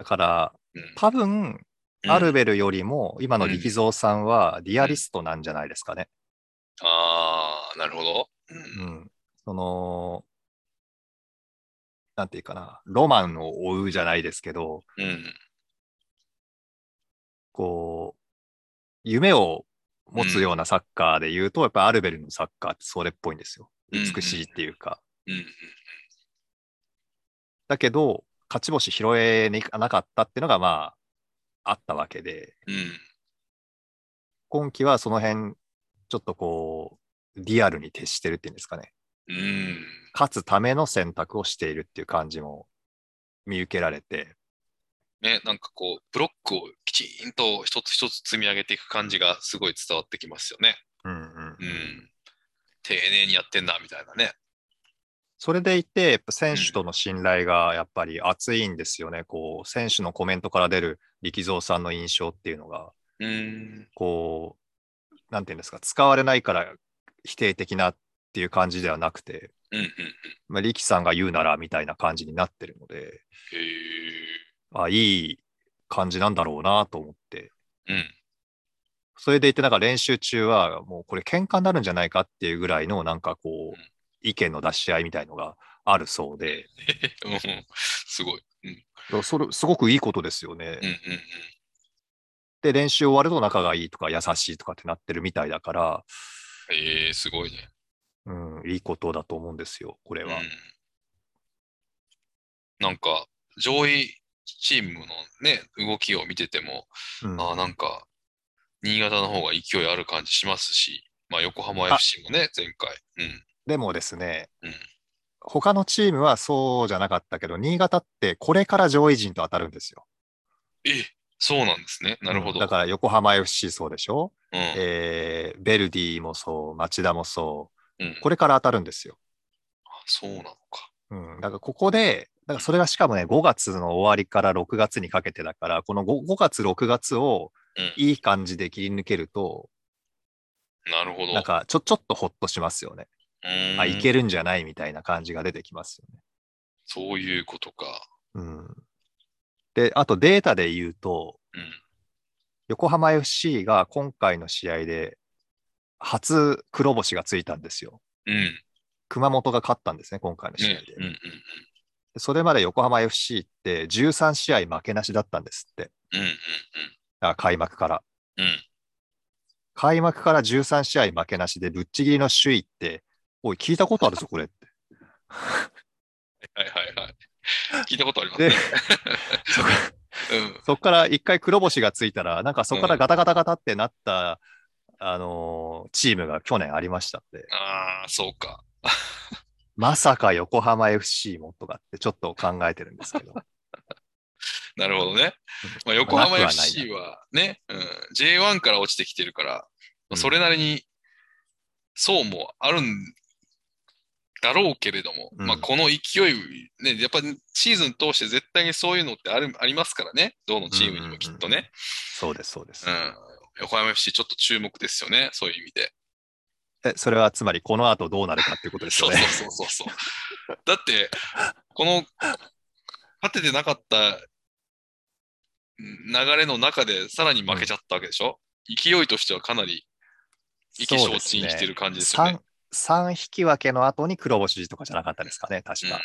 だから、うん多分、うんアルベルよりも、今の力蔵さんはリアリストなんじゃないですかね。ああ、なるほど。う。うんん。その、なんていうかな、ロマンを追うじゃないですけど、うん。こう、夢を持つようなサッカーで言うと、やっぱアルベルのサッカーってそれっぽいんですよ。うん美しいっていうか。うん。だけど、勝ち星拾えになかったっていうのが、まあ、あったわけで、うん。今季はその辺、ちょっとこう、リアルに徹してるっていうんですかね。うん。勝つための選択をしているっていう感じも見受けられて、ね、なんかこう、ブロックをきちんと一つ一つ積み上げていく感じがすごい伝わってきますよね。うんうんうん。丁寧にやってんだ、みたいなね。それでいて、やっぱ選手との信頼がやっぱり熱いんですよね。こう、選手のコメントから出る力蔵さんの印象っていうのが、うん。こう、なんていうんですか、使われないから否定的なっていう感じではなくて、うん。うん。まあ、力さんが言うならみたいな感じになってるので。あいい感じなんだろうなと思って。うん。それでいて、なんか練習中は、もうこれ喧嘩になるんじゃないかっていうぐらいの、なんかこうんう、意見の出し合いみたいのがあるそうで、うん。すごい。うん。それ、すごくいいことですよね。うん。うん。で、練習終わると仲がいいとか優しいとかってなってるみたいだから、へえ、すごいね。うん、いいことだと思うんですよ、これは。うん。なんか、上位チームのね、動きを見てても、うんああ、なんか、新潟の方が勢いある感じしますし、まあ、横浜 FC もね、前回。うん。でもですね、うん他のチームはそうじゃなかったけど、新潟ってこれから上位陣と当たるんですよ。え、そうなんですね。なるほど。うんだから横浜 FC そうでしょ、うん。えーベルディもそう、町田もそう、うん、これから当たるんですよ。あそうなのか。うん、だからここで、だからそれがしかもね、5月の終わりから6月にかけてだから、この 5, 5月、6月をうんいい感じで切り抜けると、なるほど。なんかちょちょっとほっとしますよね。あ、いけるんじゃないみたいな感じが出てきますよね。そういうことか。うん、で、あとデータで言うと、うん。横浜 FC が今回の試合で初黒星がついたんですよ。うん。熊本が勝ったんですね、今回の試合で。。ねうんうんでそれまで横浜 FC って13試合負けなしだったんですって。うん。うんうんあ開幕から。うん。うん。開幕から13試合負けなしでぶっちぎりの首位って、おい、聞いたことあるぞ、これって。はいはいはい。聞いたことありますでね。、そうん。そこから一回黒星がついたら、なんかそこからガタガタガタってなった、あのーチームが去年ありましたって。ああ、そうか。まさか横浜 FC もとかってちょっと考えてるんですけど。なるほどね。まあ、横浜 FC はね、うん、J1 から落ちてきてるから、うんそれなりに層もあるんだろうけれども、うんまあこの勢い、ね、やっぱりシーズン通して絶対にそういうのってあるありますからね、どのチームにもきっとね。そうです、そうですう。ん。横浜 FC ちょっと注目ですよね、そういう意味で。えそれはつまりこの後どうなるかっていうことですよね。そうそうそうそう。だって、この勝ててなかった流れの中でさらに負けちゃったわけでしょ、勢いとしてはかなり意気消沈してる感じですよね。3, 3引き分けの後に黒星とかじゃなかったですかね、確うんか。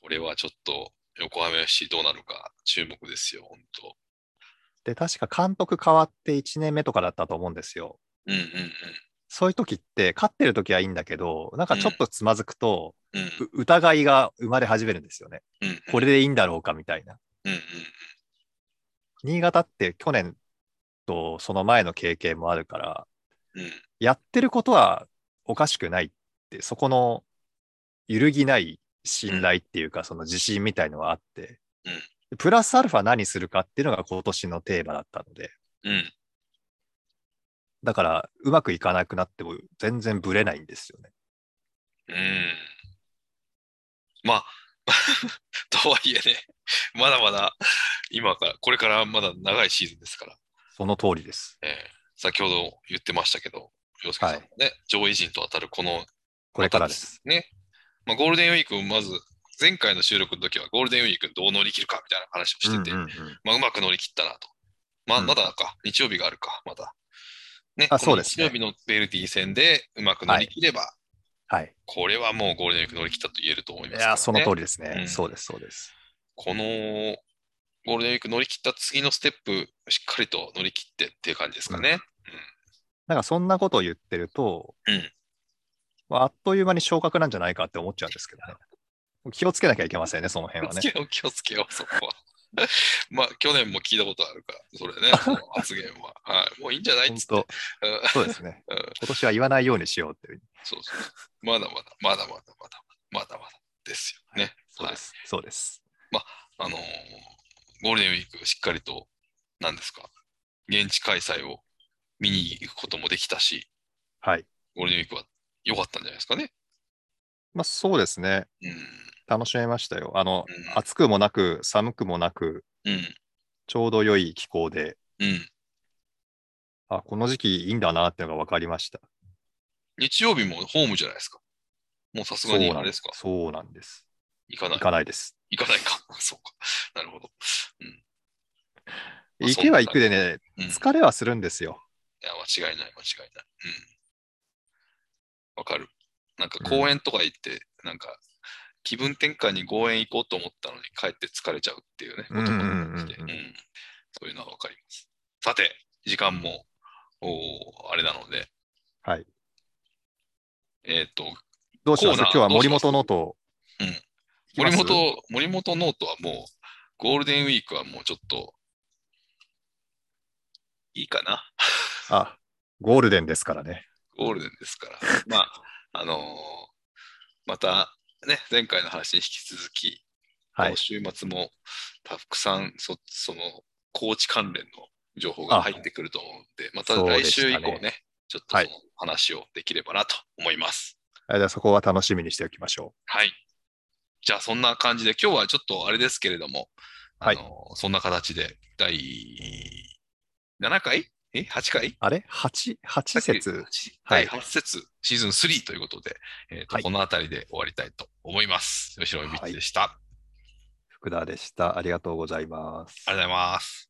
これはちょっと横浜 FC どうなるか注目ですよ、本当。で、確か監督変わって1年目とかだったと思うんですよ。うんうんそういう時って、勝ってる時はいいんだけど、なんかちょっとつまずくと、うん。うんう疑いが生まれ始めるんですよね。うんこれでいいんだろうかみたいな。うんうん新潟って去年とその前の経験もあるから、うんやってることはおかしくないって、そこの揺るぎない信頼っていうか、その自信みたいのはあって、プラスアルファ何するかっていうのが今年のテーマだったので、うん。だからうまくいかなくなっても全然ブレないんですよね。うん。まあ、とはいえね、まだまだ、今から、これからまだ長いシーズンですから、その通りです。えー先ほど言ってましたけど、洋介さんもね、上位陣と当たるこのこれからです。ね。まあ、ゴールデンウィーク、まず前回の収録の時はゴールデンウィークどう乗り切るかみたいな話をしてて、うんうんうんまあ、うまく乗り切ったなと。まあ、うんまだか、日曜日があるか、まだ。ね、あそうですね日曜日のベルディ戦でうまく乗り切れば、はい。これはもうゴールデンウィーク乗り切ったと言えると思いますから、いや、ね。その通りですね。うんそうです、そうです。このゴールデンウィーク乗り切った次のステップ、しっかりと乗り切ってっていう感じですかね。なんかそんなことを言ってると、うんまあ、あっという間に昇格なんじゃないかって思っちゃうんですけどね。気をつけなきゃいけませんね、その辺はね。気をつけよう、気をつけよう、そこは。まあ、去年も聞いたことあるから、それね、その発言は。はい、もういいんじゃないっつ本って。そうですね。うん今年は言わないようにしようっていう。そうそうそう。まだまだ、まだまだまだ、まだまだですよね。はいそうです。そうです。あのーゴールデンウィークしっかりと、何ですか、現地開催を見に行くこともできたし、はい。ゴールデンウィークは良かったんじゃないですかね。まあそうですね。うん。楽しめましたよ。あの、うん暑くもなく、寒くもなく、うん。ちょうど良い気候で、うん。あ、この時期いいんだなっていうのが分かりました。日曜日もホームじゃないですか。もうさすがにあれですか？そうなんです。行かない行。かないです。行かないか。そうか。なるほど。うん。まあ行けば行くでね、疲れはするんですよ。や、間違いない、間違いない。うん。わかる。なんか公園とか行って、なんか気分転換に公園行こうと思ったのに帰って疲れちゃうっていうね、こともあって、うんうんうんうんうんそういうのはわかります。さて、時間も、おーあれなので、はい。えっ、と、どうします？今日は森本ノート。うん森本、森本ノートはもう、ゴールデンウィークはもうちょっと、いいかな？あ、ゴールデンですからね。ゴールデンですから。まあ、あのーまた、ね、前回の話に引き続き、はい。週末もたくさんそ、その、コーチ関連の情報が入ってくると思うので、また来週以したね降ね、ちょっとその話をできればなと思います。あじゃあそこは楽しみにしておきましょはい。じゃあ、そんな感じで、今日はちょっとあれですけれども、はいあのそんな形で、第7回？え ?8 回？う。あれ ?8、8節？はい第8節、シーズン3ということで、えーとはいこの辺りで終わりたいと思います。吉野美智でした。あり福田でした。ありがとうございます。がとうございます。